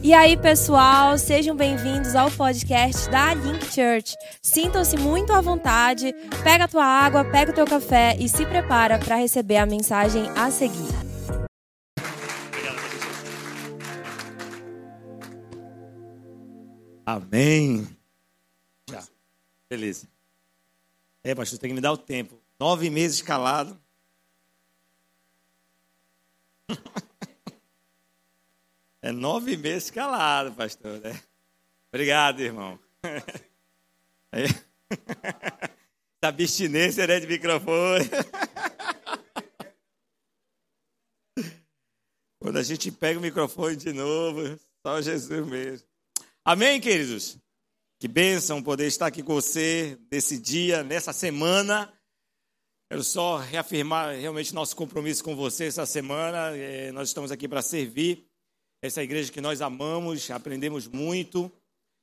E aí, pessoal, sejam bem-vindos ao podcast da Link Church. Sintam-se muito à vontade, pega a tua água, pega o teu café e se prepara para receber a mensagem a seguir. Amém. Já. Beleza. É, pastor, tem que me dar o tempo. Nove meses calado. É nove meses calado, pastor. Né? Obrigado, irmão. Essa abstinência né, de microfone. Quando a gente pega o microfone de novo, só Jesus mesmo. Amém, queridos? Que bênção poder estar aqui com você nesse dia, nessa semana. Quero só reafirmar realmente nosso compromisso com você essa semana. É, nós estamos aqui para servir essa igreja que nós amamos, aprendemos muito.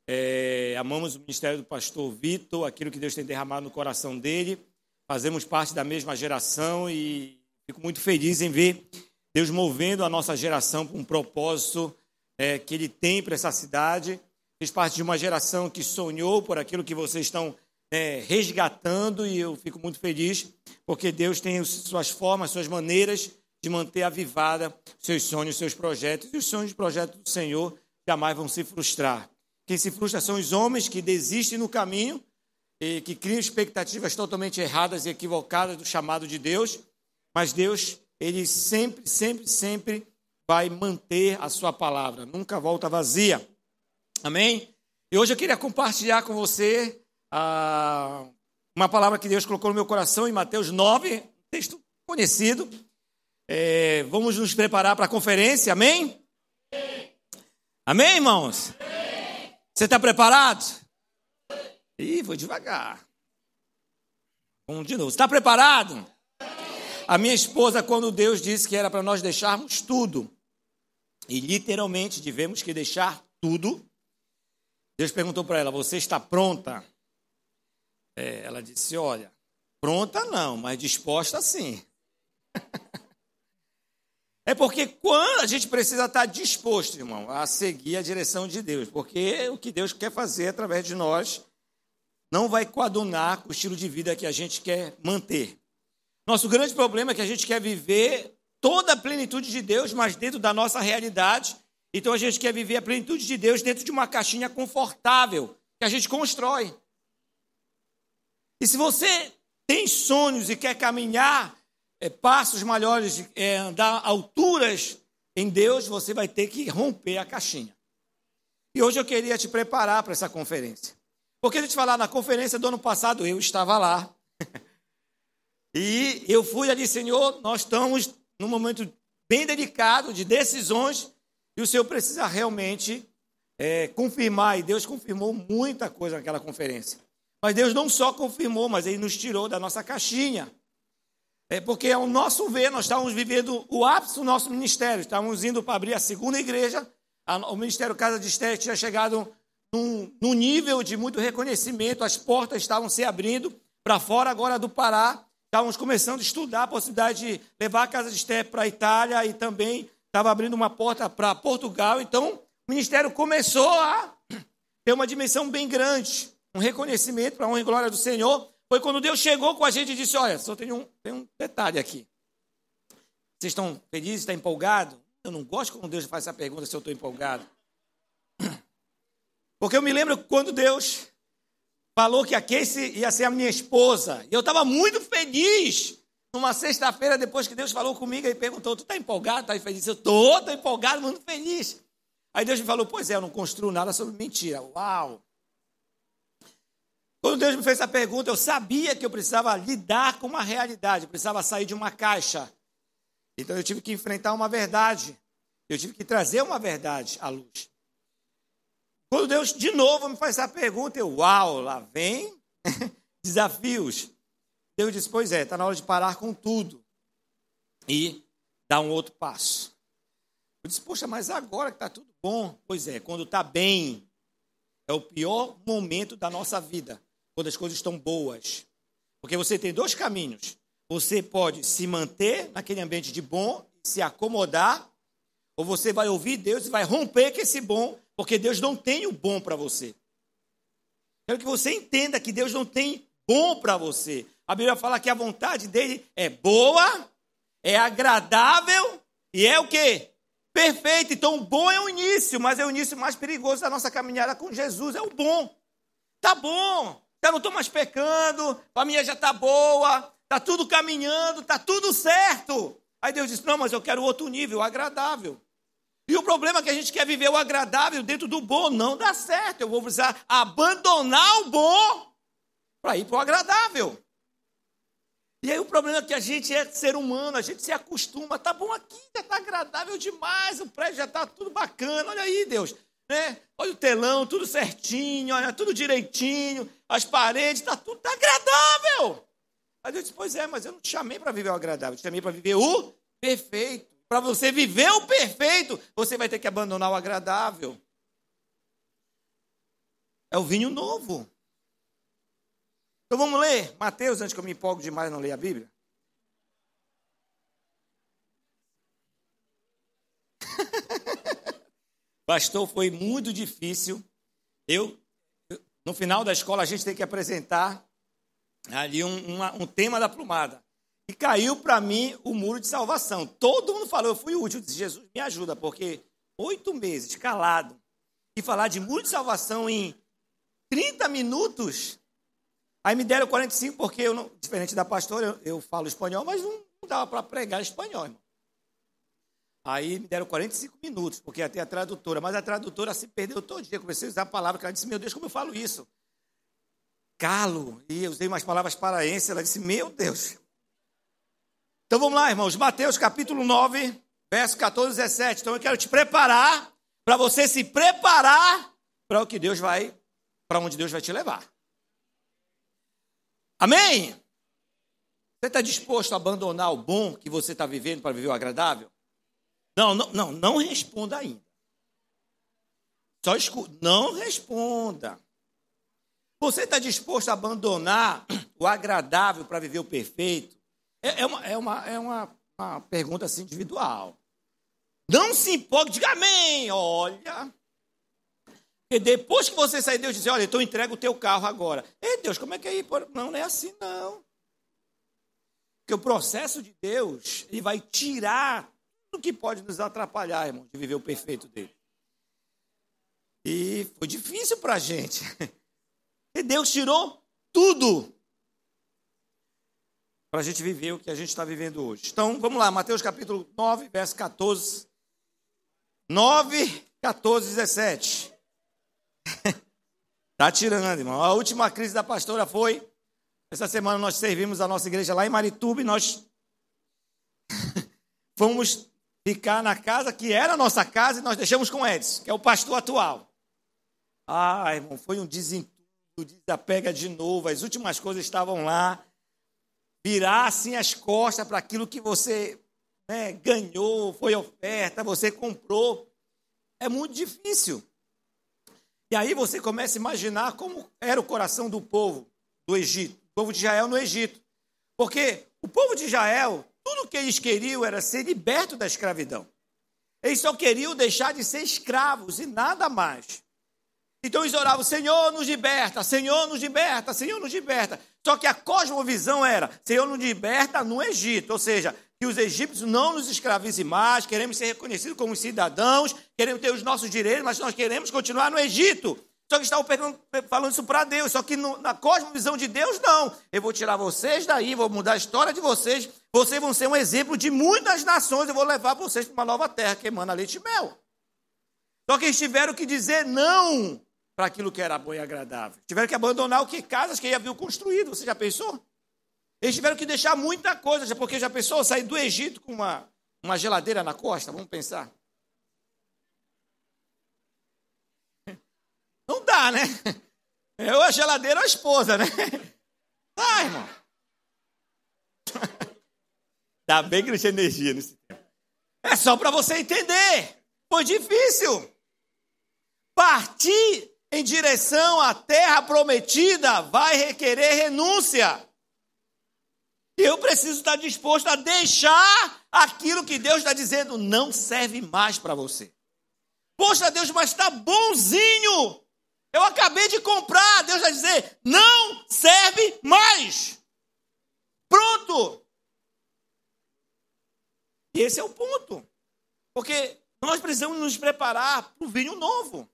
É, amamos o ministério do pastor Vitor, aquilo que Deus tem derramado no coração dele. Fazemos parte da mesma geração e fico muito feliz em ver Deus movendo a nossa geração para um propósito é, que Ele tem para essa cidade. Fiz parte de uma geração que sonhou por aquilo que vocês estão é, resgatando e eu fico muito feliz porque Deus tem suas formas, suas maneiras de manter avivada seus sonhos, seus projetos. E os sonhos e projetos do Senhor jamais vão se frustrar. Quem se frustra são os homens que desistem no caminho e que criam expectativas totalmente erradas e equivocadas do chamado de Deus. Mas Deus, ele sempre, sempre, sempre vai manter a sua palavra, nunca volta vazia. Amém? E hoje eu queria compartilhar com você ah, uma palavra que Deus colocou no meu coração em Mateus 9, texto conhecido, é, vamos nos preparar para a conferência, amém? Amém, irmãos? Você está preparado? Ih, vou devagar. Vamos de novo. Está preparado? A minha esposa, quando Deus disse que era para nós deixarmos tudo, e literalmente tivemos que deixar tudo, Deus perguntou para ela: Você está pronta? É, ela disse: Olha, pronta não, mas disposta sim. É porque quando a gente precisa estar disposto, irmão, a seguir a direção de Deus, porque o que Deus quer fazer através de nós não vai coadunar com o estilo de vida que a gente quer manter. Nosso grande problema é que a gente quer viver toda a plenitude de Deus, mas dentro da nossa realidade. Então a gente quer viver a plenitude de Deus dentro de uma caixinha confortável que a gente constrói. E se você tem sonhos e quer caminhar é, passos maiores, é, andar alturas em Deus, você vai ter que romper a caixinha. E hoje eu queria te preparar para essa conferência. Porque a gente falar na conferência do ano passado, eu estava lá. e eu fui ali, Senhor, nós estamos num momento bem delicado de decisões e o Senhor precisa realmente é, confirmar. E Deus confirmou muita coisa naquela conferência. Mas Deus não só confirmou, mas Ele nos tirou da nossa caixinha. É porque, ao nosso ver, nós estávamos vivendo o ápice do nosso ministério. Estávamos indo para abrir a segunda igreja. O Ministério Casa de Estética tinha chegado num, num, nível de muito reconhecimento. As portas estavam se abrindo para fora agora do Pará. Estávamos começando a estudar a possibilidade de levar a Casa de Estética para a Itália e também estava abrindo uma porta para Portugal. Então, o ministério começou a ter uma dimensão bem grande. Um reconhecimento para a honra e glória do Senhor foi quando Deus chegou com a gente e disse: Olha, só tem um, tem um detalhe aqui. Vocês estão felizes, estão empolgados? Eu não gosto quando Deus faz essa pergunta se eu estou empolgado. Porque eu me lembro quando Deus falou que a Casey ia ser a minha esposa. E eu estava muito feliz. Numa sexta-feira, depois que Deus falou comigo, ele perguntou: Tu está empolgado? Está feliz? Eu estou, estou empolgado, muito feliz. Aí Deus me falou: Pois é, eu não construo nada sobre mentira. Uau! Quando Deus me fez essa pergunta, eu sabia que eu precisava lidar com uma realidade, eu precisava sair de uma caixa. Então eu tive que enfrentar uma verdade. Eu tive que trazer uma verdade à luz. Quando Deus de novo me faz essa pergunta, eu, uau, lá vem desafios. Deus disse: Pois é, está na hora de parar com tudo e dar um outro passo. Eu disse: Poxa, mas agora que está tudo bom? Pois é, quando está bem, é o pior momento da nossa vida quando as coisas estão boas. Porque você tem dois caminhos. Você pode se manter naquele ambiente de bom, se acomodar, Ou você vai ouvir Deus e vai romper com esse bom, porque Deus não tem o bom para você. Quero que você entenda que Deus não tem bom para você. A Bíblia fala que a vontade dele é boa, é agradável e é o quê? Perfeito. Então, o bom é o início, mas é o início mais perigoso da nossa caminhada com Jesus. É o bom. Tá bom. Já não estou mais pecando, a família já está boa, está tudo caminhando, está tudo certo. Aí Deus disse: Não, mas eu quero outro nível, agradável. E o problema é que a gente quer viver o agradável dentro do bom. Não dá certo. Eu vou precisar abandonar o bom para ir para o agradável. E aí o problema é que a gente é ser humano, a gente se acostuma. Tá bom aqui, já está agradável demais, o prédio já está tudo bacana. Olha aí, Deus. Né? Olha o telão, tudo certinho, olha, tudo direitinho, as paredes, está tudo tá agradável. Aí Deus disse, pois é, mas eu não te chamei para viver o agradável, eu te chamei para viver o perfeito. Para você viver o perfeito, você vai ter que abandonar o agradável. É o vinho novo. Então vamos ler Mateus, antes que eu me empolgue demais não ler a Bíblia. Pastor, foi muito difícil. Eu, no final da escola, a gente tem que apresentar ali um, uma, um tema da plumada. E caiu para mim o muro de salvação. Todo mundo falou, eu fui útil. Eu disse, Jesus, me ajuda, porque oito meses calado e falar de muro de salvação em 30 minutos. Aí me deram 45, porque eu, não, diferente da pastora, eu, eu falo espanhol, mas não, não dava para pregar espanhol, irmão. Aí me deram 45 minutos, porque ia ter a tradutora, mas a tradutora se perdeu todo dia. Comecei a usar a palavra, que ela disse, meu Deus, como eu falo isso? Calo. E eu usei umas palavras paraenses, ela disse, meu Deus. Então vamos lá, irmãos. Mateus capítulo 9, verso 14 e 17. Então eu quero te preparar para você se preparar para o que Deus vai, para onde Deus vai te levar. Amém? Você está disposto a abandonar o bom que você está vivendo para viver o agradável? Não, não, não, não responda ainda. Só escuta, não responda. Você está disposto a abandonar o agradável para viver o perfeito? É, é, uma, é, uma, é uma, uma pergunta assim individual. Não se empolgue, diga amém. Olha. Porque depois que você sair, Deus diz: Olha, então entrega o teu carro agora. Ei, Deus, como é que é ir? Não, não é assim, não. Porque o processo de Deus, ele vai tirar tudo que pode nos atrapalhar, irmão, de viver o perfeito dele. E foi difícil para a gente. E Deus tirou tudo para a gente viver o que a gente está vivendo hoje. Então, vamos lá, Mateus capítulo 9, verso 14. 9, 14, 17. Está tirando, irmão. A última crise da pastora foi. Essa semana nós servimos a nossa igreja lá em Marituba e nós fomos ficar na casa que era a nossa casa e nós deixamos com Edson, que é o pastor atual. Ah, irmão, foi um desentudo, desapega de novo, as últimas coisas estavam lá. Virar assim as costas para aquilo que você né, ganhou, foi oferta, você comprou. É muito difícil. E aí você começa a imaginar como era o coração do povo do Egito, o povo de Israel no Egito. Porque o povo de Israel tudo que eles queriam era ser liberto da escravidão. Eles só queriam deixar de ser escravos e nada mais. Então eles oravam: Senhor, nos liberta, Senhor, nos liberta, Senhor, nos liberta. Só que a cosmovisão era: Senhor, nos liberta no Egito. Ou seja, que os egípcios não nos escravizem mais, queremos ser reconhecidos como cidadãos, queremos ter os nossos direitos, mas nós queremos continuar no Egito. Só que estavam falando isso para Deus. Só que no, na cosmovisão de Deus, não. Eu vou tirar vocês daí, vou mudar a história de vocês. Vocês vão ser um exemplo de muitas nações. Eu vou levar vocês para uma nova terra que emana leite e mel. Só que eles tiveram que dizer não para aquilo que era bom e agradável. Tiveram que abandonar o que casas que haviam construído. Você já pensou? Eles tiveram que deixar muita coisa, porque já pensou sair do Egito com uma, uma geladeira na costa? Vamos pensar. Não dá, né? É ou a geladeira ou a esposa, né? Ah, irmão. Dá bem que não tinha energia nesse tempo. É só para você entender. Foi difícil. Partir em direção à terra prometida vai requerer renúncia. Eu preciso estar disposto a deixar aquilo que Deus está dizendo não serve mais para você. Poxa, Deus, mas está bonzinho. Eu acabei de comprar. Deus vai dizer: não serve mais. Pronto. Esse é o ponto. Porque nós precisamos nos preparar para o vinho novo.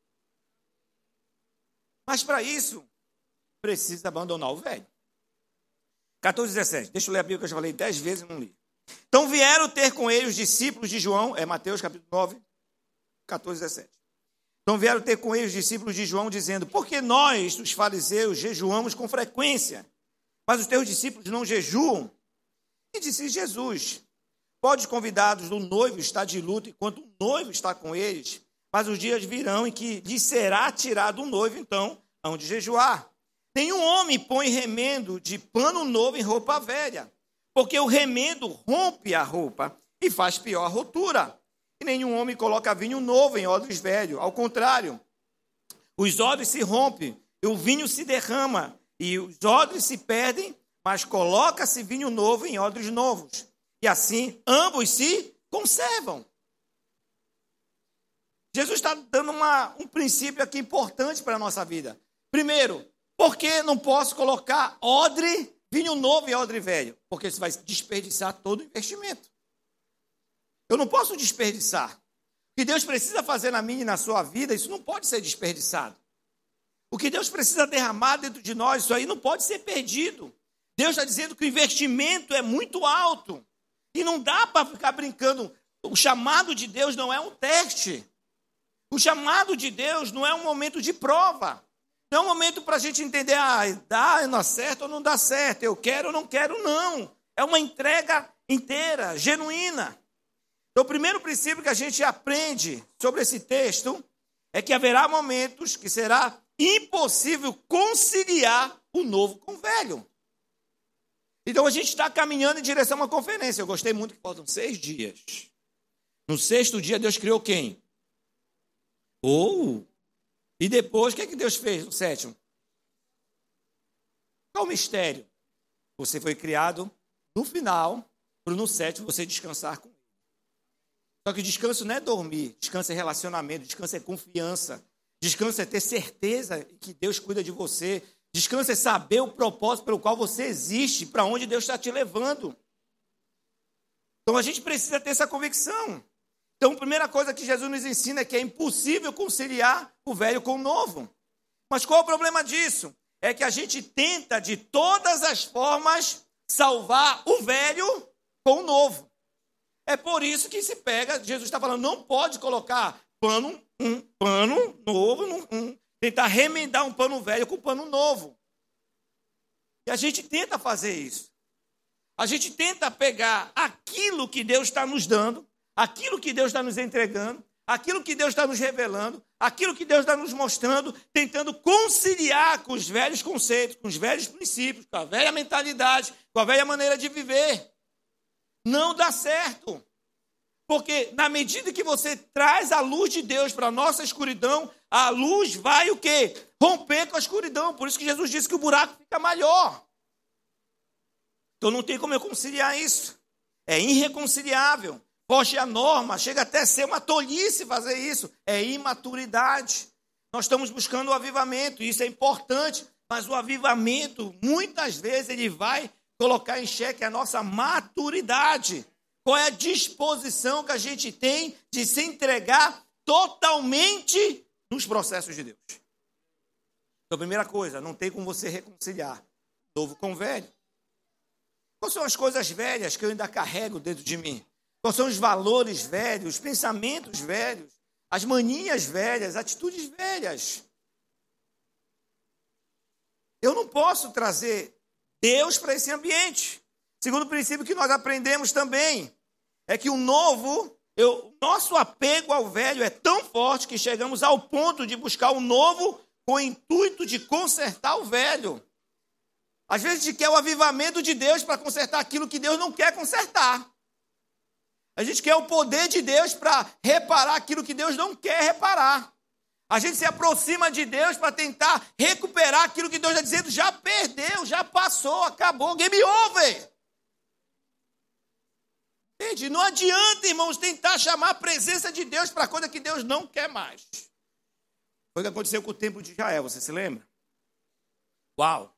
Mas para isso, precisa abandonar o velho. 14, 17. Deixa eu ler a Bíblia que eu já falei dez vezes e não li. Então vieram ter com ele os discípulos de João, é Mateus capítulo 9, 14, 17. Então vieram ter com ele os discípulos de João, dizendo: Por que nós, os fariseus, jejuamos com frequência, mas os teus discípulos não jejuam? E disse Jesus: Pode convidados do noivo estar de luto enquanto o noivo está com eles, mas os dias virão em que lhe será tirado o noivo, então hão de jejuar. Nenhum homem põe remendo de pano novo em roupa velha, porque o remendo rompe a roupa e faz pior a rotura. E nenhum homem coloca vinho novo em odres velhos. Ao contrário, os odres se rompem, e o vinho se derrama, e os odres se perdem, mas coloca-se vinho novo em odres novos. E assim ambos se conservam. Jesus está dando uma, um princípio aqui importante para a nossa vida. Primeiro, por que não posso colocar odre, vinho novo e odre velho? Porque você vai desperdiçar todo o investimento. Eu não posso desperdiçar. O que Deus precisa fazer na minha e na sua vida, isso não pode ser desperdiçado. O que Deus precisa derramar dentro de nós, isso aí não pode ser perdido. Deus está dizendo que o investimento é muito alto. E não dá para ficar brincando. O chamado de Deus não é um teste. O chamado de Deus não é um momento de prova. Não é um momento para a gente entender, ah, dá, não certo ou não dá certo, eu quero ou não quero, não. É uma entrega inteira, genuína. Então, o primeiro princípio que a gente aprende sobre esse texto é que haverá momentos que será impossível conciliar o novo com o velho. Então, a gente está caminhando em direção a uma conferência. Eu gostei muito que faltam seis dias. No sexto dia, Deus criou quem? Ou e depois, o que, é que Deus fez no sétimo? Qual o mistério? Você foi criado no final, para no sétimo você descansar com. Só que descanso não é dormir, descanso é relacionamento, descanso é confiança, descanso é ter certeza que Deus cuida de você, descanso é saber o propósito pelo qual você existe, para onde Deus está te levando. Então a gente precisa ter essa convicção. Então, a primeira coisa que Jesus nos ensina é que é impossível conciliar o velho com o novo. Mas qual é o problema disso? É que a gente tenta de todas as formas salvar o velho com o novo. É por isso que se pega, Jesus está falando, não pode colocar pano, um pano novo, um, tentar remendar um pano velho com um pano novo. E a gente tenta fazer isso. A gente tenta pegar aquilo que Deus está nos dando aquilo que Deus está nos entregando, aquilo que Deus está nos revelando, aquilo que Deus está nos mostrando, tentando conciliar com os velhos conceitos, com os velhos princípios, com a velha mentalidade, com a velha maneira de viver. Não dá certo. Porque na medida que você traz a luz de Deus para a nossa escuridão, a luz vai o quê? Romper com a escuridão. Por isso que Jesus disse que o buraco fica maior. Então não tem como eu conciliar isso. É irreconciliável. Foge a norma, chega até a ser uma tolice fazer isso. É imaturidade. Nós estamos buscando o avivamento, isso é importante, mas o avivamento, muitas vezes, ele vai colocar em xeque a nossa maturidade. Qual é a disposição que a gente tem de se entregar totalmente nos processos de Deus? Então, primeira coisa, não tem como você reconciliar novo com velho. Quais são as coisas velhas que eu ainda carrego dentro de mim? Quais são os valores velhos, os pensamentos velhos, as manias velhas, atitudes velhas? Eu não posso trazer Deus para esse ambiente. Segundo princípio que nós aprendemos também, é que o novo, eu, nosso apego ao velho é tão forte que chegamos ao ponto de buscar o novo com o intuito de consertar o velho. Às vezes a gente quer o avivamento de Deus para consertar aquilo que Deus não quer consertar. A gente quer o poder de Deus para reparar aquilo que Deus não quer reparar. A gente se aproxima de Deus para tentar recuperar aquilo que Deus está dizendo já perdeu, já passou, acabou, game over. Entende? Não adianta, irmãos, tentar chamar a presença de Deus para coisa que Deus não quer mais. Foi o que aconteceu com o templo de Israel, você se lembra? Uau!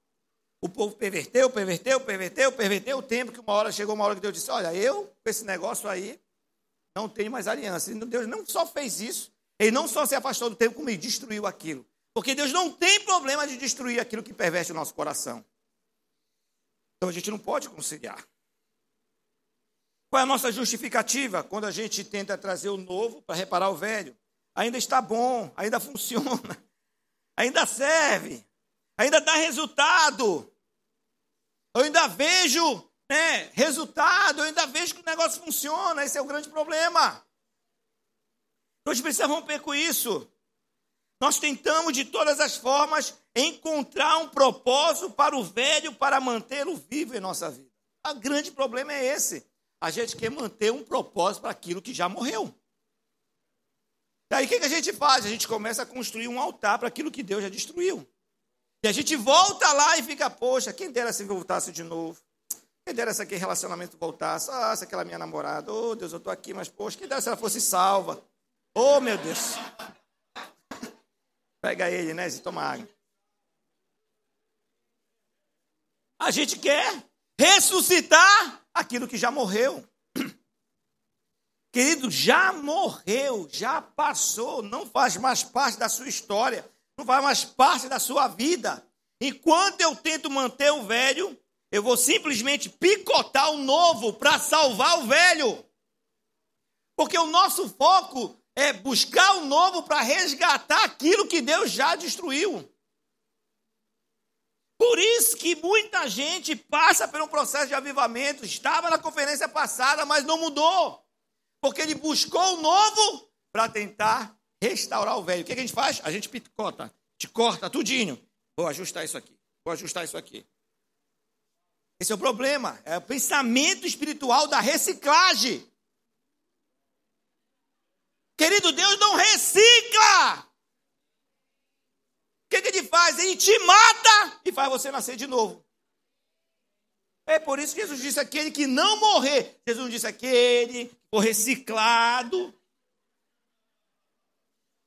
O povo perverteu, perverteu, perverteu, perverteu o tempo, que uma hora chegou uma hora que Deus disse: Olha, eu, com esse negócio aí, não tenho mais aliança. E Deus não só fez isso, ele não só se afastou do tempo, como ele destruiu aquilo. Porque Deus não tem problema de destruir aquilo que perverte o nosso coração. Então a gente não pode conciliar. Qual é a nossa justificativa quando a gente tenta trazer o novo para reparar o velho? Ainda está bom, ainda funciona, ainda serve, ainda dá resultado. Eu ainda vejo né, resultado, eu ainda vejo que o negócio funciona. Esse é o grande problema. Então a gente precisa romper com isso. Nós tentamos de todas as formas encontrar um propósito para o velho para mantê-lo vivo em nossa vida. O grande problema é esse. A gente quer manter um propósito para aquilo que já morreu. Daí o que, a gente faz? A gente começa a construir um altar para aquilo que Deus já destruiu. E a gente volta lá e fica, poxa, quem dera se voltasse de novo. Quem dera se aquele relacionamento voltasse. Ah, se aquela minha namorada. Oh, Deus, eu estou aqui, mas poxa, quem dera se ela fosse salva. Oh, meu Deus. Pega ele, né? Toma água. A gente quer ressuscitar aquilo que já morreu. Querido, já morreu, já passou, não faz mais parte da sua história, não faz mais parte da sua vida. Enquanto eu tento manter o velho, eu vou simplesmente picotar o novo para salvar o velho. Porque o nosso foco é buscar o novo para resgatar aquilo que Deus já destruiu. Por isso que muita gente passa por um processo de avivamento, estava na conferência passada, mas não mudou. Porque ele buscou o novo para tentar restaurar o velho. O que a gente faz? A gente picota, te corta tudinho. Vou ajustar isso aqui, vou ajustar isso aqui. Esse é o problema, é o pensamento espiritual da reciclagem. Querido, Deus não recicla. O que, que ele faz? Ele te mata e faz você nascer de novo. É por isso que Jesus disse aquele que não morrer. Jesus disse aquele que for reciclado.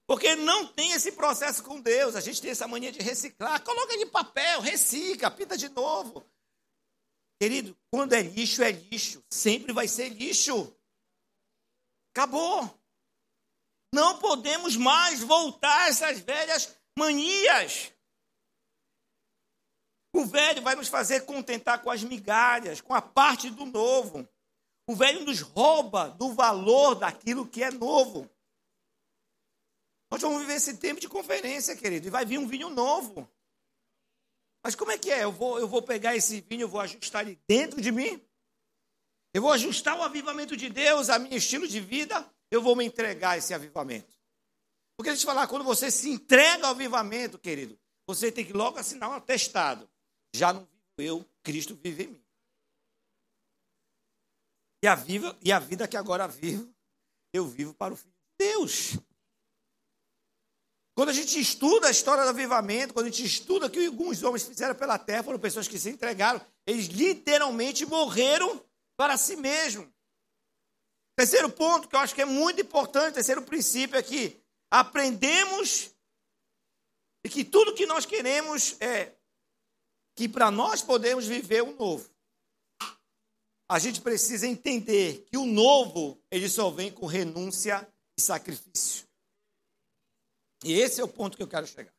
Porque não tem esse processo com Deus. A gente tem essa mania de reciclar. Coloca de papel, recicla, pinta de novo. Querido, quando é lixo, é lixo. Sempre vai ser lixo. Acabou. Não podemos mais voltar essas velhas manias. O velho vai nos fazer contentar com as migalhas, com a parte do novo. O velho nos rouba do valor daquilo que é novo. Nós vamos viver esse tempo de conferência, querido, e vai vir um vinho novo. Mas como é que é? Eu vou, eu vou pegar esse vinho, eu vou ajustar ele dentro de mim? Eu vou ajustar o avivamento de Deus a meu estilo de vida? Eu vou me entregar a esse avivamento. Porque deixa eu falar, quando você se entrega ao avivamento, querido, você tem que logo assinar um atestado. Já não vivo eu, Cristo vive em mim. E a, viva, e a vida que agora vivo, eu vivo para o Filho de Deus. Quando a gente estuda a história do avivamento, quando a gente estuda o que alguns homens fizeram pela terra, foram pessoas que se entregaram, eles literalmente morreram para si mesmos. Terceiro ponto que eu acho que é muito importante, terceiro princípio é que aprendemos e que tudo que nós queremos é que para nós podermos viver o novo, a gente precisa entender que o novo ele só vem com renúncia e sacrifício. E esse é o ponto que eu quero chegar.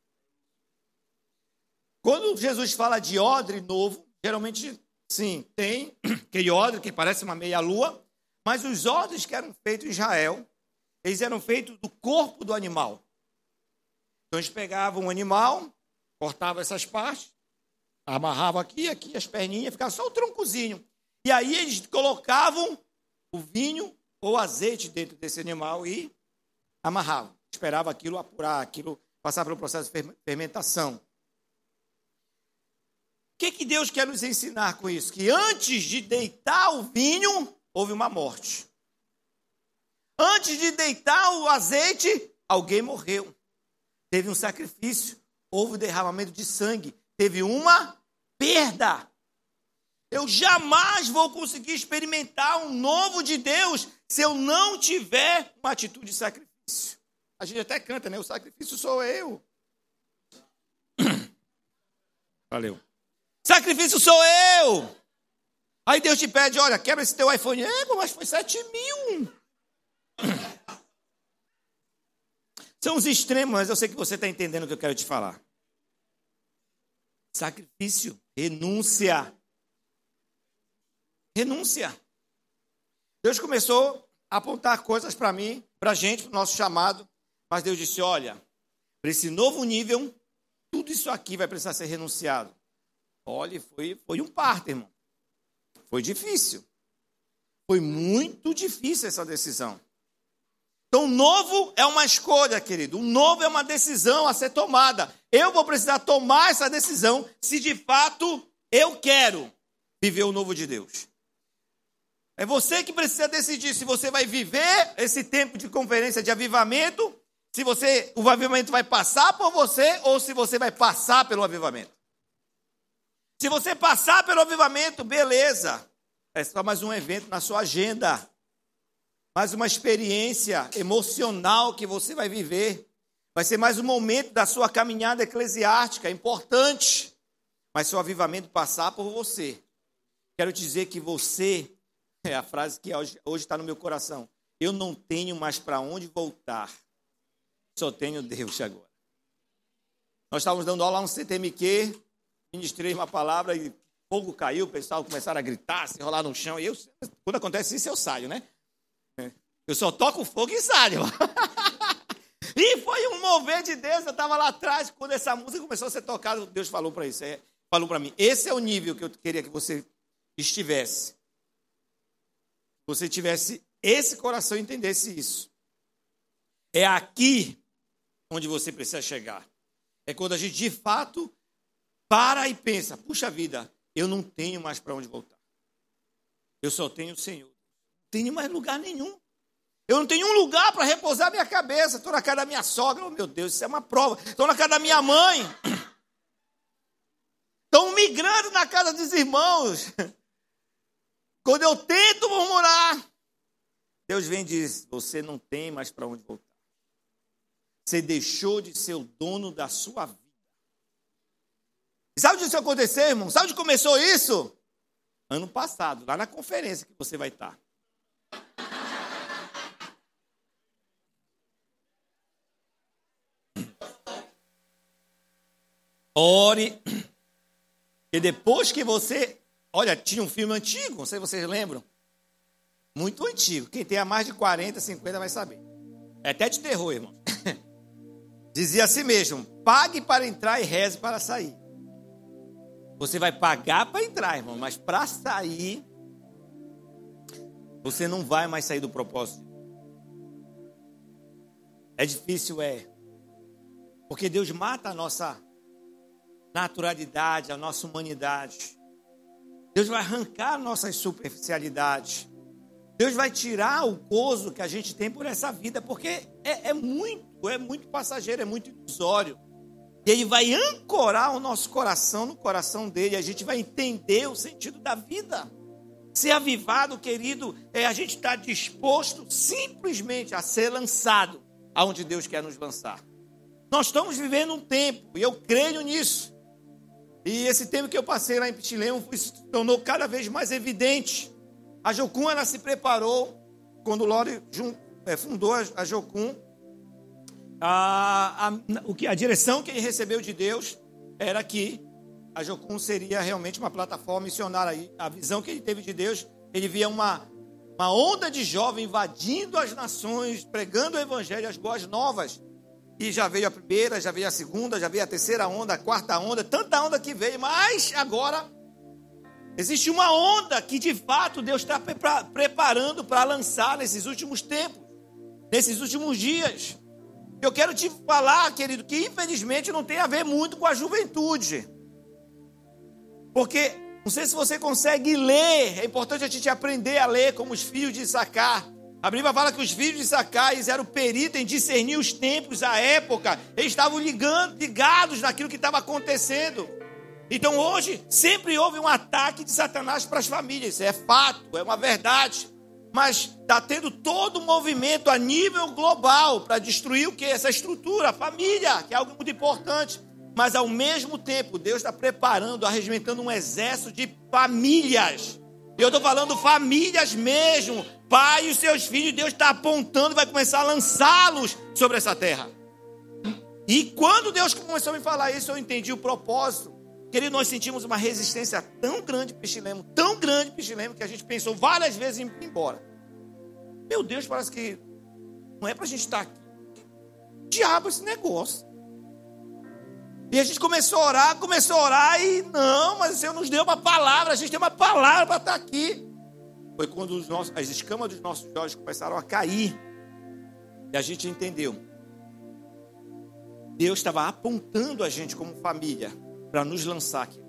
Quando Jesus fala de odre novo, geralmente, sim, tem aquele odre que parece uma meia-lua, mas os odres que eram feitos em Israel, eles eram feitos do corpo do animal. Então eles pegavam um animal, cortavam essas partes, amarravam aqui, aqui as perninhas, ficava só o troncozinho. E aí eles colocavam o vinho ou azeite dentro desse animal e amarravam. Esperava aquilo apurar, aquilo passar pelo processo de fermentação. O que, que Deus quer nos ensinar com isso? Que antes de deitar o vinho, houve uma morte. Antes de deitar o azeite, alguém morreu. Teve um sacrifício, houve derramamento de sangue, teve uma perda. Eu jamais vou conseguir experimentar um novo de Deus se eu não tiver uma atitude de sacrifício. A gente até canta, né? O sacrifício sou eu. Valeu. Sacrifício sou eu. Aí Deus te pede, olha, quebra esse teu iPhone. É, mas foi 7 mil. São os extremos, mas eu sei que você está entendendo o que eu quero te falar. Sacrifício, renúncia. Renúncia. Deus começou a apontar coisas para mim, para a gente, para o nosso chamado. Mas Deus disse: olha, para esse novo nível, tudo isso aqui vai precisar ser renunciado. Olha, foi, foi um parto, irmão. Foi difícil. Foi muito difícil essa decisão. Então, o novo é uma escolha, querido. O novo é uma decisão a ser tomada. Eu vou precisar tomar essa decisão se de fato eu quero viver o novo de Deus. É você que precisa decidir se você vai viver esse tempo de conferência de avivamento, se você o avivamento vai passar por você ou se você vai passar pelo avivamento. Se você passar pelo avivamento, beleza. É só mais um evento na sua agenda mais uma experiência emocional que você vai viver. Vai ser mais um momento da sua caminhada eclesiástica, importante. Mas se o avivamento passar por você, quero dizer que você, é a frase que hoje, está no meu coração, eu não tenho mais para onde voltar, só tenho Deus agora. Nós estávamos dando aula no CTMQ, ministrei uma palavra e fogo caiu, o pessoal começaram a gritar, se enrolar no chão. E eu, quando acontece isso, eu saio, né? Eu só toco fogo e saio. e foi um mover de Deus. Eu estava lá atrás, quando essa música começou a ser tocada, Deus falou para isso. É, falou para mim: esse é o nível que eu queria que você estivesse. Você tivesse esse coração e entendesse isso. É aqui onde você precisa chegar. É quando a gente de fato para e pensa: puxa vida, eu não tenho mais para onde voltar. Eu só tenho o Senhor. Não tenho mais lugar nenhum. Eu não tenho um lugar para repousar minha cabeça. Estou na casa da minha sogra. Oh, meu Deus, isso é uma prova. Estou na casa da minha mãe. Estou migrando na casa dos irmãos. Quando eu tento murmurar, Deus vem e diz: Você não tem mais para onde voltar. Você deixou de ser o dono da sua vida. E sabe onde isso aconteceu, irmão? Sabe onde começou isso? Ano passado, lá na conferência que você vai estar. Ore. E depois que você. Olha, tinha um filme antigo, não sei se vocês lembram. Muito antigo. Quem tem a mais de 40, 50 vai saber. É até de terror, irmão. Dizia assim mesmo: pague para entrar e reze para sair. Você vai pagar para entrar, irmão, mas para sair, você não vai mais sair do propósito. É difícil, é. Porque Deus mata a nossa naturalidade, a nossa humanidade. Deus vai arrancar nossas superficialidades. Deus vai tirar o gozo que a gente tem por essa vida, porque é, é muito, é muito passageiro, é muito ilusório. E Ele vai ancorar o nosso coração no coração dele, a gente vai entender o sentido da vida. Ser avivado, querido, é a gente estar tá disposto simplesmente a ser lançado aonde Deus quer nos lançar. Nós estamos vivendo um tempo, e eu creio nisso, e esse tempo que eu passei lá em Pitilemo se tornou cada vez mais evidente. A Jocum, ela se preparou, quando o Lore é, fundou a Jocum, a, a, o que, a direção que ele recebeu de Deus era que a Jocum seria realmente uma plataforma missionária. A visão que ele teve de Deus, ele via uma, uma onda de jovens invadindo as nações, pregando o evangelho, as boas novas. E já veio a primeira, já veio a segunda, já veio a terceira onda, a quarta onda, tanta onda que veio, mas agora existe uma onda que de fato Deus está preparando para lançar nesses últimos tempos, nesses últimos dias. Eu quero te falar, querido, que infelizmente não tem a ver muito com a juventude. Porque, não sei se você consegue ler, é importante a gente aprender a ler como os filhos de Sacar. A Bíblia fala que os filhos de Sacais eram peritos em discernir os tempos, a época. Eles estavam ligando, ligados naquilo que estava acontecendo. Então hoje sempre houve um ataque de Satanás para as famílias, isso é fato, é uma verdade. Mas está tendo todo um movimento a nível global para destruir o que? Essa estrutura, a família, que é algo muito importante. Mas ao mesmo tempo, Deus está preparando, arregimentando um exército de famílias. Eu estou falando famílias mesmo. Pai e os seus filhos, Deus está apontando vai começar a lançá-los sobre essa terra. E quando Deus começou a me falar isso, eu entendi o propósito. Querido, nós sentimos uma resistência tão grande Pichilemo, tão grande Pichilemo, que a gente pensou várias vezes em ir embora. Meu Deus, parece que não é para a gente estar aqui. diabo esse negócio. E a gente começou a orar, começou a orar e não, mas o Senhor nos deu uma palavra, a gente tem uma palavra para estar aqui. Foi quando os nossos, as escamas dos nossos olhos começaram a cair e a gente entendeu. Deus estava apontando a gente como família para nos lançar aqui.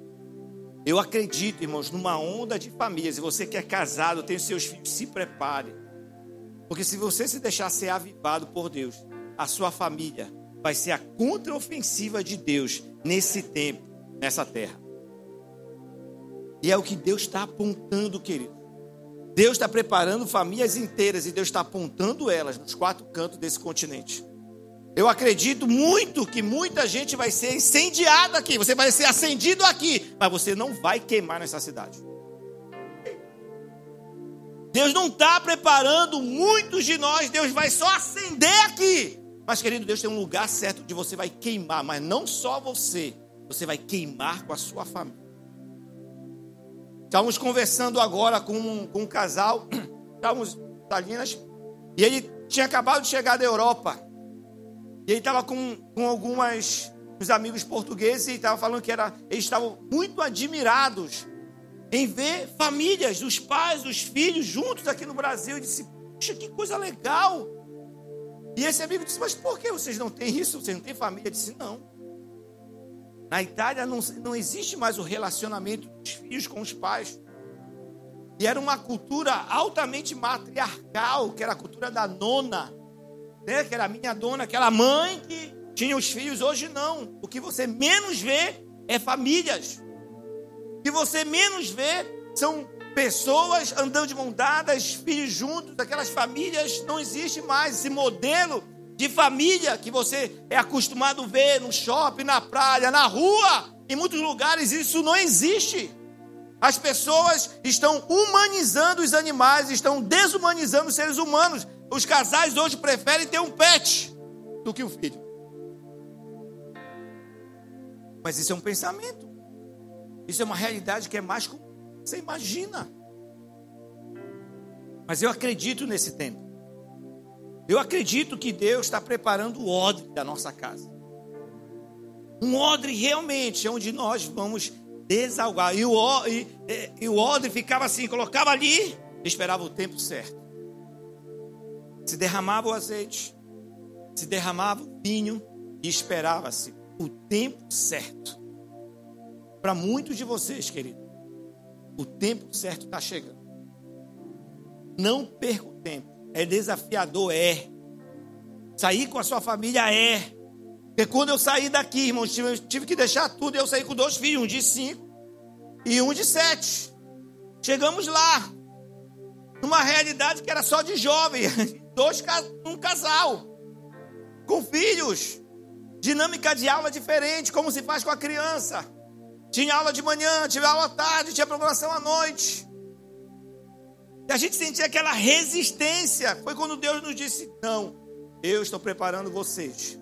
Eu acredito, irmãos, numa onda de famílias. E você que é casado, tem seus filhos, se prepare. Porque se você se deixar ser avivado por Deus, a sua família vai ser a contraofensiva de Deus nesse tempo, nessa terra. E é o que Deus está apontando, querido. Deus está preparando famílias inteiras e Deus está apontando elas nos quatro cantos desse continente. Eu acredito muito que muita gente vai ser incendiada aqui, você vai ser acendido aqui, mas você não vai queimar nessa cidade. Deus não está preparando muitos de nós, Deus vai só acender aqui. Mas, querido, Deus tem um lugar certo onde você vai queimar, mas não só você, você vai queimar com a sua família. Estávamos conversando agora com um, com um casal, estávamos Salinas, e ele tinha acabado de chegar da Europa. E ele estava com, com algumas os amigos portugueses e estava falando que era, eles estavam muito admirados em ver famílias, os pais, os filhos juntos aqui no Brasil. Eu disse, puxa, que coisa legal. E esse amigo disse, mas por que vocês não têm isso? Vocês não têm família? Eu disse, não. Na Itália não, não existe mais o relacionamento dos filhos com os pais. E era uma cultura altamente matriarcal, que era a cultura da nona né? que era a minha dona, aquela mãe que tinha os filhos, hoje não. O que você menos vê é famílias. O que você menos vê são pessoas andando de mão dadas, filhos juntos, aquelas famílias, não existe mais esse modelo de família que você é acostumado a ver no shopping, na praia, na rua. Em muitos lugares isso não existe. As pessoas estão humanizando os animais, estão desumanizando os seres humanos. Os casais hoje preferem ter um pet do que um filho. Mas isso é um pensamento. Isso é uma realidade que é mais como você imagina. Mas eu acredito nesse tempo. Eu acredito que Deus está preparando o odre da nossa casa. Um odre realmente, onde nós vamos desalgar. E o, e, e o odre ficava assim, colocava ali, esperava o tempo certo se derramava o azeite, se derramava o vinho e esperava-se o tempo certo. Para muitos de vocês, querido, o tempo certo está chegando. Não perca o tempo. É desafiador, é. Sair com a sua família é. Porque quando eu saí daqui, irmãos, tive, tive que deixar tudo. Eu saí com dois filhos, um de cinco e um de sete. Chegamos lá, numa realidade que era só de jovem. dois, um casal, com filhos, dinâmica de aula diferente, como se faz com a criança. Tinha aula de manhã, tinha aula à tarde, tinha programação à noite. E a gente sentia aquela resistência. Foi quando Deus nos disse: Não, eu estou preparando vocês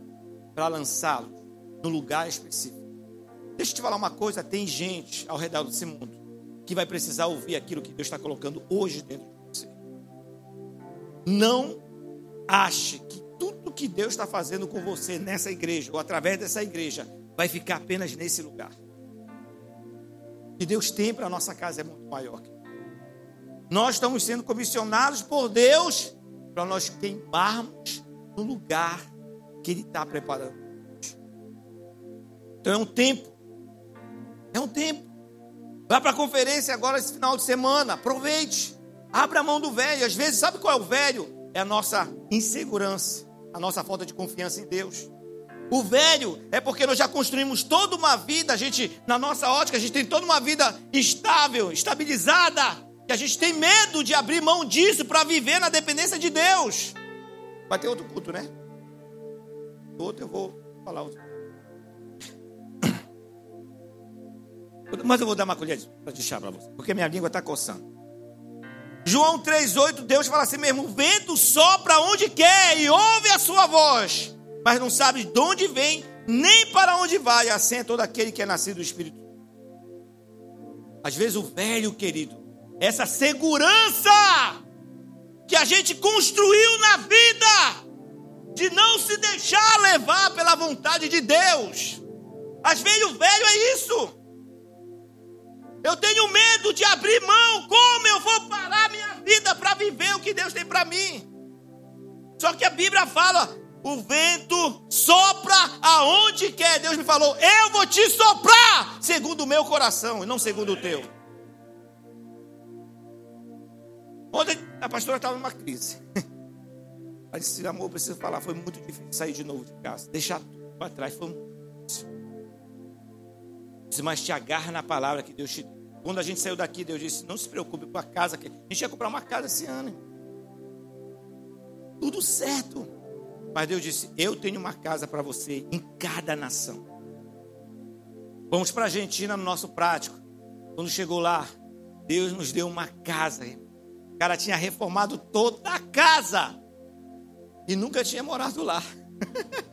para lançá-los no lugar específico. Deixa eu te falar uma coisa: tem gente ao redor desse mundo que vai precisar ouvir aquilo que Deus está colocando hoje dentro de você. Não ache que tudo que Deus está fazendo com você nessa igreja ou através dessa igreja vai ficar apenas nesse lugar. O que Deus tem para a nossa casa é muito maior. Nós estamos sendo comissionados por Deus para nós queimarmos no lugar que Ele está preparando. Então é um tempo. É um tempo. Vá para a conferência agora esse final de semana. Aproveite. Abra a mão do velho. Às vezes, sabe qual é o velho? É a nossa insegurança, a nossa falta de confiança em Deus. O velho é porque nós já construímos toda uma vida, a gente, na nossa ótica, a gente tem toda uma vida estável, estabilizada, que a gente tem medo de abrir mão disso para viver na dependência de Deus. Vai ter outro culto, né? Outro eu vou falar outro. Mas eu vou dar uma colher de chá para você, porque minha língua está coçando. João 3,8, Deus fala assim mesmo: o vento sopra onde quer e ouve a sua voz mas não sabe de onde vem, nem para onde vai, assim é todo aquele que é nascido do Espírito. Às vezes o velho, querido, essa segurança que a gente construiu na vida, de não se deixar levar pela vontade de Deus. Às vezes o velho é isso. Eu tenho medo de abrir mão. Como eu vou parar minha vida para viver o que Deus tem para mim? Só que a Bíblia fala: o vento sopra aonde quer. Deus me falou: Eu vou te soprar segundo o meu coração e não segundo o teu. Ontem a pastora estava numa crise. Ela disse: Amor, preciso falar. Foi muito difícil sair de novo de casa, deixar tudo para trás. Foi muito difícil. Mas te agarra na palavra que Deus te deu. Quando a gente saiu daqui, Deus disse: Não se preocupe com a casa. A gente ia comprar uma casa esse ano. Tudo certo. Mas Deus disse: Eu tenho uma casa para você em cada nação. Vamos para a Argentina no nosso prático. Quando chegou lá, Deus nos deu uma casa. O cara tinha reformado toda a casa e nunca tinha morado lá.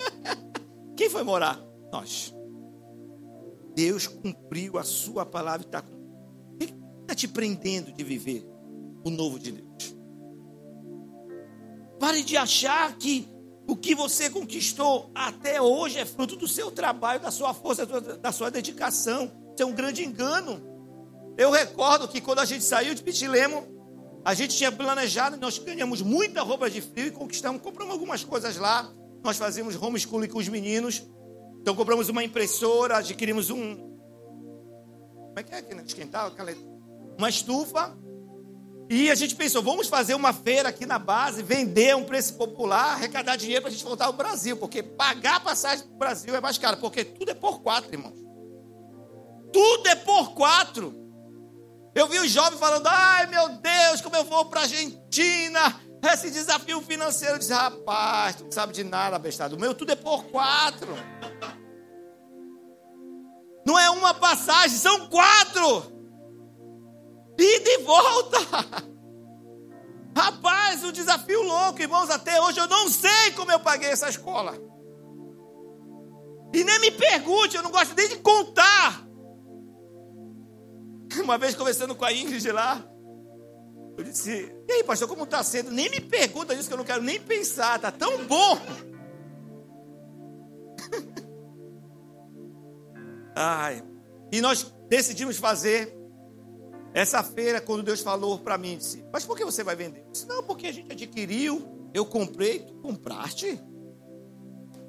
Quem foi morar? Nós. Deus cumpriu a sua palavra e está O que está te prendendo de viver o novo de Deus? Pare de achar que o que você conquistou até hoje é fruto do seu trabalho, da sua força, da sua dedicação. Isso é um grande engano. Eu recordo que quando a gente saiu de Pitilemo, a gente tinha planejado, nós ganhamos muita roupa de frio e conquistamos, compramos algumas coisas lá. Nós fazíamos homeschooling com os meninos. Então compramos uma impressora, adquirimos um. Como é que é que esquentar? Uma estufa e a gente pensou, vamos fazer uma feira aqui na base, vender um preço popular, arrecadar dinheiro para a gente voltar ao Brasil, porque pagar passagem para o Brasil é mais caro, porque tudo é por quatro, irmãos. Tudo é por quatro. Eu vi os jovens falando, ai meu Deus, como eu vou para a Argentina, esse desafio financeiro. Eu disse, rapaz, tu não sabe de nada, bestado. O meu tudo é por quatro. Não é uma passagem, são quatro. E volta. Rapaz, um desafio louco, irmãos. Até hoje eu não sei como eu paguei essa escola. E nem me pergunte, eu não gosto nem de contar. Uma vez conversando com a Ingrid lá, eu disse: E aí, pastor, como está sendo? Nem me pergunta isso que eu não quero nem pensar, tá tão bom. Ai, e nós decidimos fazer essa feira, quando Deus falou para mim, disse: Mas por que você vai vender? Disse: Não, porque a gente adquiriu, eu comprei, tu compraste?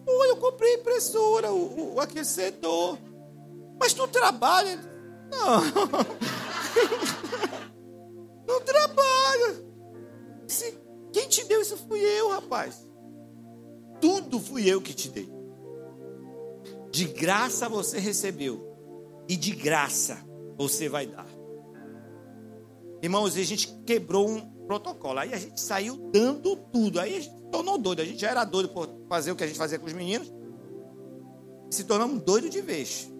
Oh, eu comprei a impressora, o, o aquecedor. Mas tu trabalha? Não. Não trabalha. Disse, Quem te deu isso fui eu, rapaz. Tudo fui eu que te dei. De graça você recebeu. E de graça você vai dar. Irmãos, a gente quebrou um protocolo. Aí a gente saiu dando tudo. Aí a gente se tornou doido. A gente já era doido por fazer o que a gente fazia com os meninos. Se tornamos doido de vez.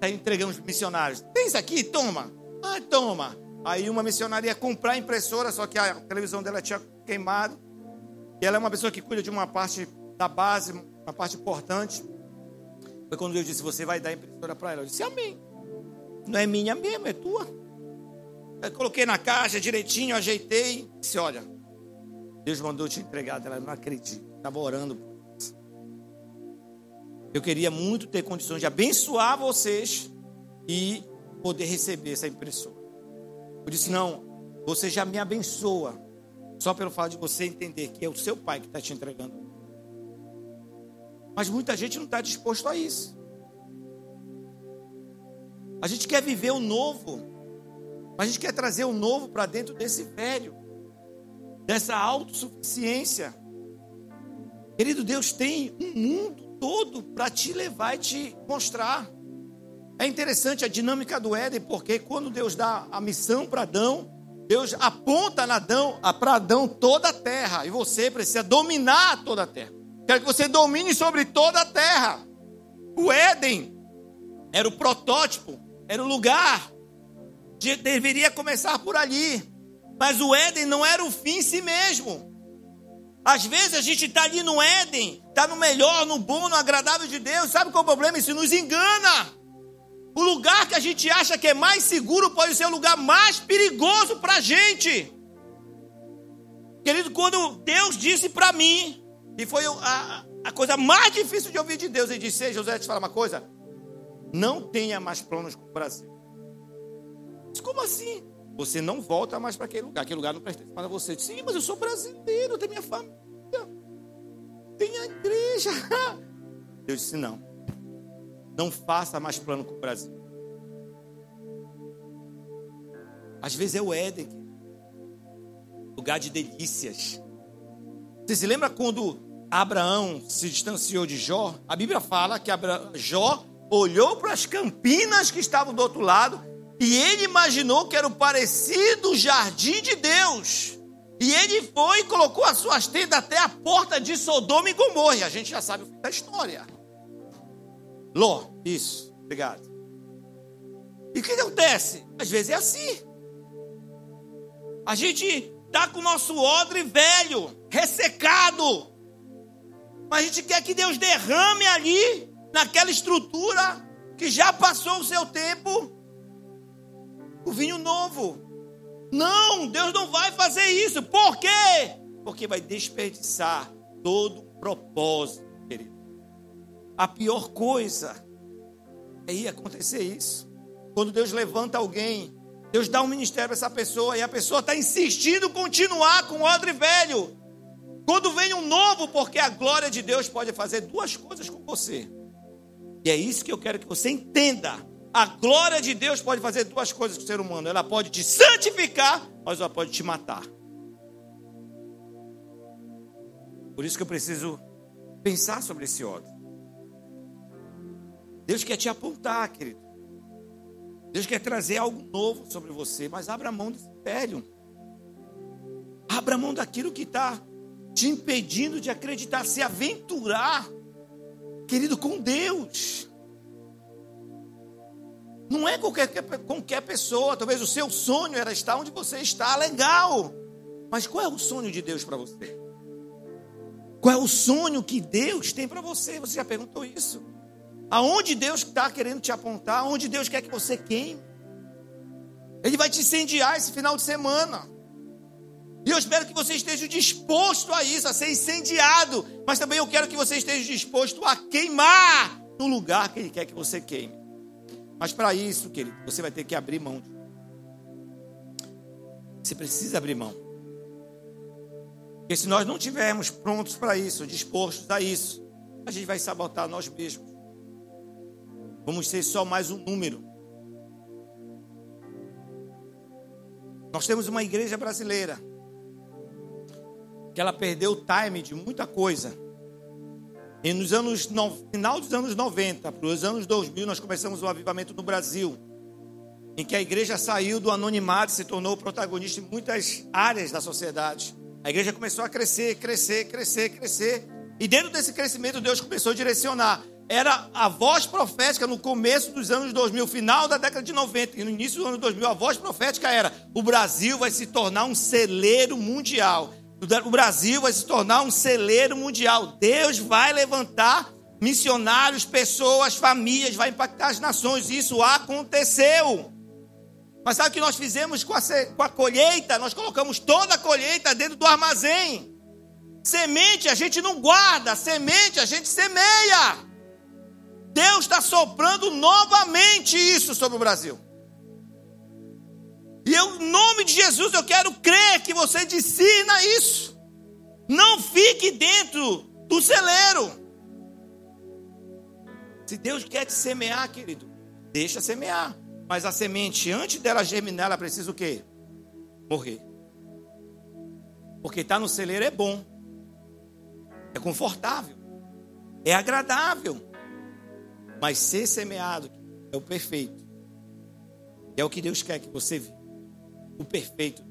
Aí entregamos missionários. Tem isso aqui? Toma. Ah, toma. Aí uma missionária ia comprar a impressora, só que a televisão dela tinha queimado. E ela é uma pessoa que cuida de uma parte da base, uma parte importante. Foi quando Deus disse: Você vai dar a impressora para ela. Eu disse: Amém. Não é minha mesmo, é tua. Eu coloquei na caixa direitinho, ajeitei. Disse: Olha, Deus mandou te entregar. Ela não acredita. Estava orando. Eu queria muito ter condições de abençoar vocês e poder receber essa impressora. Eu disse: Não, você já me abençoa. Só pelo fato de você entender que é o seu pai que está te entregando. Mas muita gente não está disposto a isso. A gente quer viver o novo. Mas a gente quer trazer o novo para dentro desse velho, dessa autossuficiência. Querido, Deus tem um mundo todo para te levar e te mostrar. É interessante a dinâmica do Éden, porque quando Deus dá a missão para Adão, Deus aponta Adão, para Adão toda a terra, e você precisa dominar toda a terra. Quero que você domine sobre toda a terra. O Éden era o protótipo, era o lugar, deveria começar por ali. Mas o Éden não era o fim em si mesmo. Às vezes a gente está ali no Éden, está no melhor, no bom, no agradável de Deus. Sabe qual é o problema? Isso nos engana. O lugar que a gente acha que é mais seguro pode ser o lugar mais perigoso para a gente. Querido, quando Deus disse para mim, e foi a, a coisa mais difícil de ouvir de Deus, ele disse: José, te falar uma coisa. Não tenha mais planos com o Brasil. Mas como assim? Você não volta mais para aquele lugar. Aquele lugar não presta para você. Sim, mas eu sou brasileiro, tenho minha família. Tem a igreja. Deus disse: não. Não faça mais plano com o Brasil. Às vezes é o Éden, lugar de delícias. Você se lembra quando Abraão se distanciou de Jó? A Bíblia fala que Abra... Jó olhou para as campinas que estavam do outro lado e ele imaginou que era o parecido jardim de Deus. E ele foi e colocou as suas tendas até a porta de Sodoma e Gomorra. E a gente já sabe da história. Ló, isso, obrigado. E o que acontece? Às vezes é assim. A gente está com o nosso odre velho, ressecado. Mas a gente quer que Deus derrame ali, naquela estrutura que já passou o seu tempo, o vinho novo. Não, Deus não vai fazer isso. Por quê? Porque vai desperdiçar todo o propósito, querido. A pior coisa é ir acontecer isso. Quando Deus levanta alguém, Deus dá um ministério para essa pessoa e a pessoa está insistindo continuar com o odre velho. Quando vem um novo, porque a glória de Deus pode fazer duas coisas com você. E é isso que eu quero que você entenda. A glória de Deus pode fazer duas coisas com o ser humano. Ela pode te santificar, mas ela pode te matar. Por isso que eu preciso pensar sobre esse ódio. Deus quer te apontar, querido. Deus quer trazer algo novo sobre você, mas abra mão desse velho. Abra mão daquilo que está te impedindo de acreditar, se aventurar, querido, com Deus. Não é qualquer, qualquer pessoa. Talvez o seu sonho era estar onde você está. Legal. Mas qual é o sonho de Deus para você? Qual é o sonho que Deus tem para você? Você já perguntou isso? Aonde Deus está querendo te apontar? Aonde Deus quer que você queime? Ele vai te incendiar esse final de semana. E eu espero que você esteja disposto a isso, a ser incendiado. Mas também eu quero que você esteja disposto a queimar no lugar que Ele quer que você queime. Mas para isso, querido, você vai ter que abrir mão. Você precisa abrir mão. Porque se nós não estivermos prontos para isso, dispostos a isso, a gente vai sabotar nós mesmos. Vamos ser só mais um número. Nós temos uma igreja brasileira que ela perdeu o time de muita coisa. E nos anos, no final dos anos 90, para os anos 2000, nós começamos o avivamento no Brasil, em que a igreja saiu do anonimato e se tornou protagonista em muitas áreas da sociedade. A igreja começou a crescer, crescer, crescer, crescer. E dentro desse crescimento, Deus começou a direcionar. Era a voz profética no começo dos anos 2000, final da década de 90 e no início do ano 2000, a voz profética era: o Brasil vai se tornar um celeiro mundial o Brasil vai se tornar um celeiro mundial. Deus vai levantar missionários, pessoas, famílias, vai impactar as nações. Isso aconteceu. Mas sabe o que nós fizemos com a, com a colheita? Nós colocamos toda a colheita dentro do armazém. Semente a gente não guarda, semente a gente semeia. Deus está soprando novamente isso sobre o Brasil. E eu, em nome de Jesus, eu quero crer que você discina isso. Não fique dentro do celeiro. Se Deus quer te semear, querido, deixa semear. Mas a semente, antes dela germinar, ela precisa o quê? Morrer. Porque estar tá no celeiro é bom. É confortável. é agradável. Mas ser semeado é o perfeito. É o que Deus quer que você viva. O perfeito.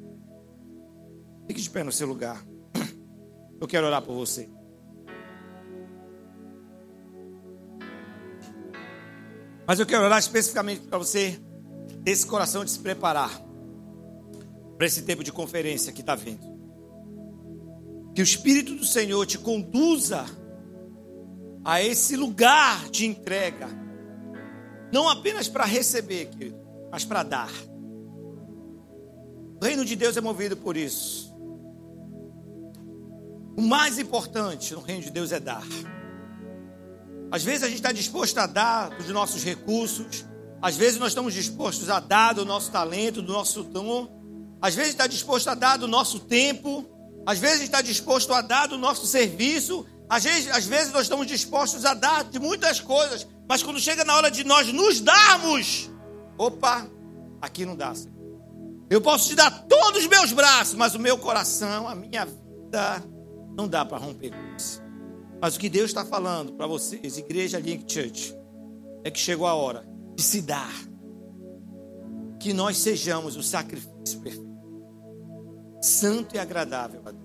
Fique de pé no seu lugar. Eu quero orar por você. Mas eu quero orar especificamente para você ter esse coração de se preparar para esse tempo de conferência que está vindo. Que o Espírito do Senhor te conduza a esse lugar de entrega, não apenas para receber, querido, mas para dar. O reino de Deus é movido por isso. O mais importante no reino de Deus é dar. Às vezes a gente está disposto a dar dos nossos recursos, às vezes nós estamos dispostos a dar do nosso talento, do nosso dom, às vezes está disposto a dar do nosso tempo, às vezes está disposto a dar do nosso serviço, às vezes, às vezes nós estamos dispostos a dar de muitas coisas, mas quando chega na hora de nós nos darmos, opa, aqui não dá. Senhor. Eu posso te dar todos os meus braços, mas o meu coração, a minha vida, não dá para romper com isso. Mas o que Deus está falando para vocês, Igreja Link Church, é que chegou a hora de se dar. Que nós sejamos o sacrifício perfeito, santo e agradável a Deus.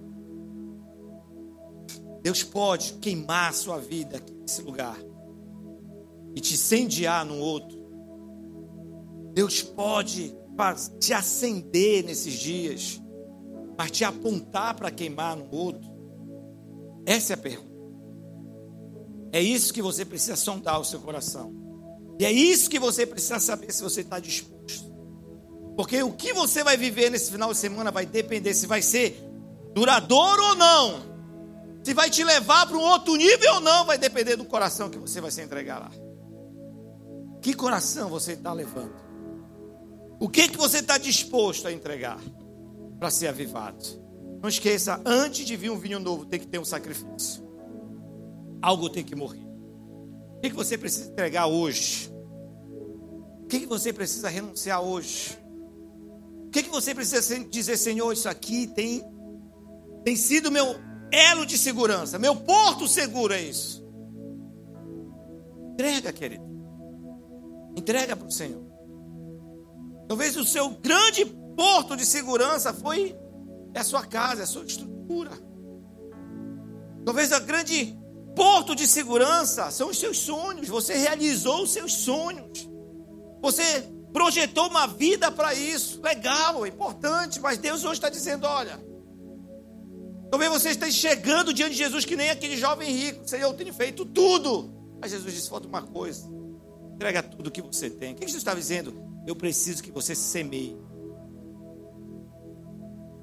Deus pode queimar a sua vida aqui nesse lugar e te incendiar no outro. Deus pode te acender nesses dias, mas te apontar para queimar no outro. Essa é a pergunta. É isso que você precisa sondar o seu coração. E é isso que você precisa saber se você está disposto. Porque o que você vai viver nesse final de semana vai depender se vai ser duradouro ou não. Se vai te levar para um outro nível ou não, vai depender do coração que você vai se entregar lá. Que coração você está levando? O que, que você está disposto a entregar para ser avivado? Não esqueça, antes de vir um vinho novo, tem que ter um sacrifício. Algo tem que morrer. O que, que você precisa entregar hoje? O que, que você precisa renunciar hoje? O que, que você precisa dizer, Senhor, isso aqui tem, tem sido meu elo de segurança, meu porto seguro é isso. Entrega, querido. Entrega para o Senhor. Talvez o seu grande porto de segurança foi a sua casa, a sua estrutura. Talvez a grande porto de segurança são os seus sonhos. Você realizou os seus sonhos. Você projetou uma vida para isso. Legal, é importante, mas Deus hoje está dizendo: olha, talvez você esteja chegando diante de Jesus que nem aquele jovem rico. Senhor, eu tenho feito tudo. Mas Jesus disse: falta uma coisa. Entrega tudo o que você tem. O que Jesus está dizendo? Eu preciso que você semeie.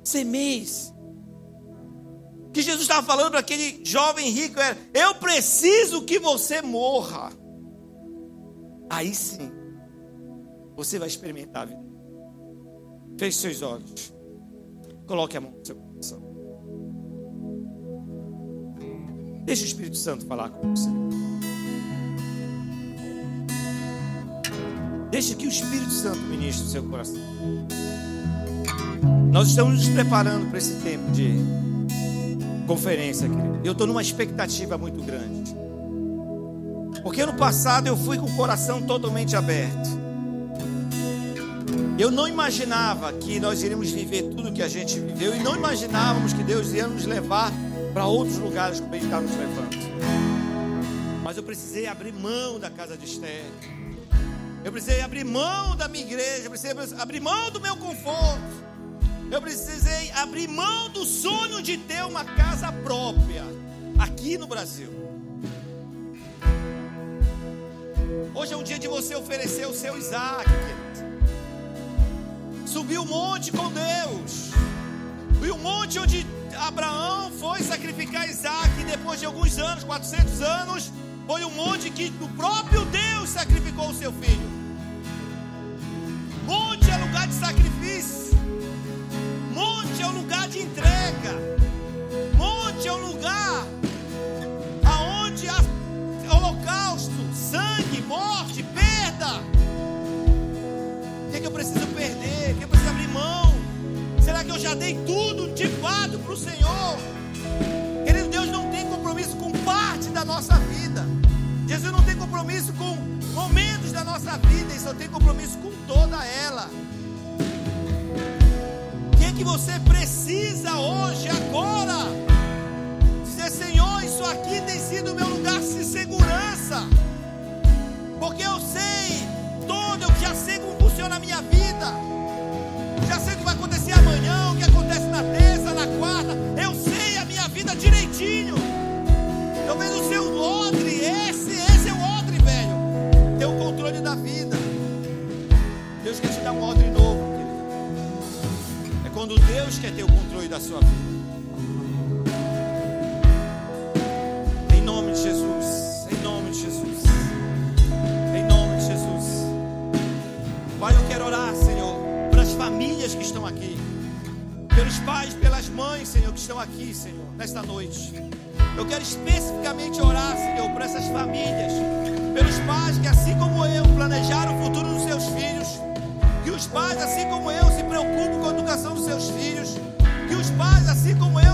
Semeis que Jesus estava falando para aquele jovem rico era: Eu preciso que você morra. Aí sim, você vai experimentar a vida. Feche seus olhos. Coloque a mão no seu coração. Deixe o Espírito Santo falar com você. Deixe que o Espírito Santo ministre o seu coração. Nós estamos nos preparando para esse tempo de conferência, querido. Eu estou numa expectativa muito grande. Porque ano passado eu fui com o coração totalmente aberto. Eu não imaginava que nós iríamos viver tudo que a gente viveu e não imaginávamos que Deus ia nos levar para outros lugares como Ele está nos levando. Mas eu precisei abrir mão da casa de Esther. Eu precisei abrir mão da minha igreja. Eu precisei abrir mão do meu conforto. Eu precisei abrir mão do sonho de ter uma casa própria aqui no Brasil. Hoje é o dia de você oferecer o seu Isaac, querido. Subir o monte com Deus. E o monte onde Abraão foi sacrificar Isaac depois de alguns anos, 400 anos, foi o monte que o próprio Deus sacrificou o seu filho. Monte é lugar de sacrifício. Os pais, assim como